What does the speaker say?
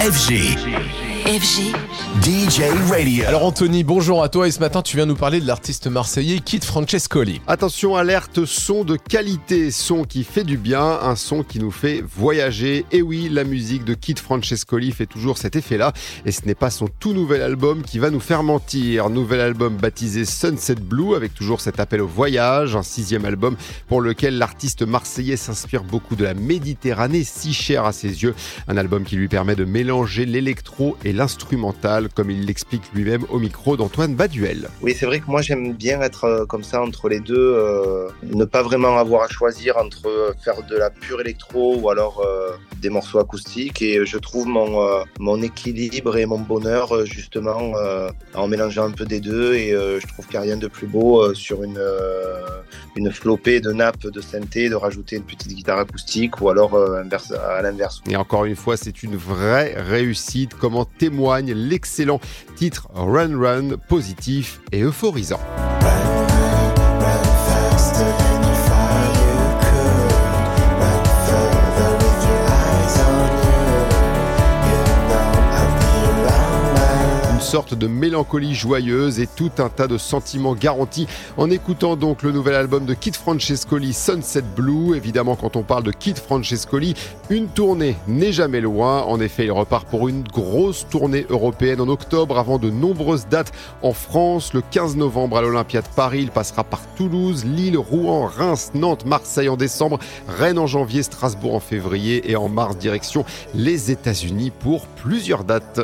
FG. FG. DJ Radio. Alors Anthony, bonjour à toi et ce matin tu viens nous parler de l'artiste marseillais Kit Francescoli. Attention, alerte, son de qualité, son qui fait du bien, un son qui nous fait voyager. Et oui, la musique de Kit Francescoli fait toujours cet effet-là. Et ce n'est pas son tout nouvel album qui va nous faire mentir. Nouvel album baptisé Sunset Blue avec toujours cet appel au voyage, un sixième album pour lequel l'artiste marseillais s'inspire beaucoup de la Méditerranée, si chère à ses yeux. Un album qui lui permet de mélanger l'électro et l'instrumental, comme il l'explique lui-même au micro d'Antoine Baduel. Oui, c'est vrai que moi j'aime bien être euh, comme ça entre les deux, euh, ne pas vraiment avoir à choisir entre euh, faire de la pure électro ou alors euh, des morceaux acoustiques. Et je trouve mon, euh, mon équilibre et mon bonheur justement en mélangeant un peu des deux. Et je trouve qu'il n'y a rien de plus beau sur une, une flopée de nappes de synthé de rajouter une petite guitare acoustique ou alors inverse, à l'inverse. Et encore une fois, c'est une vraie réussite, comme en témoigne l'excellent titre Run Run, positif et euphorisant. Sorte de mélancolie joyeuse et tout un tas de sentiments garantis en écoutant donc le nouvel album de Kid Francescoli, Sunset Blue. Évidemment, quand on parle de Kid Francescoli, une tournée n'est jamais loin. En effet, il repart pour une grosse tournée européenne en octobre avant de nombreuses dates en France. Le 15 novembre à l'Olympia de Paris, il passera par Toulouse, Lille, Rouen, Reims, Nantes, Marseille en décembre, Rennes en janvier, Strasbourg en février et en mars direction les États-Unis pour plusieurs dates.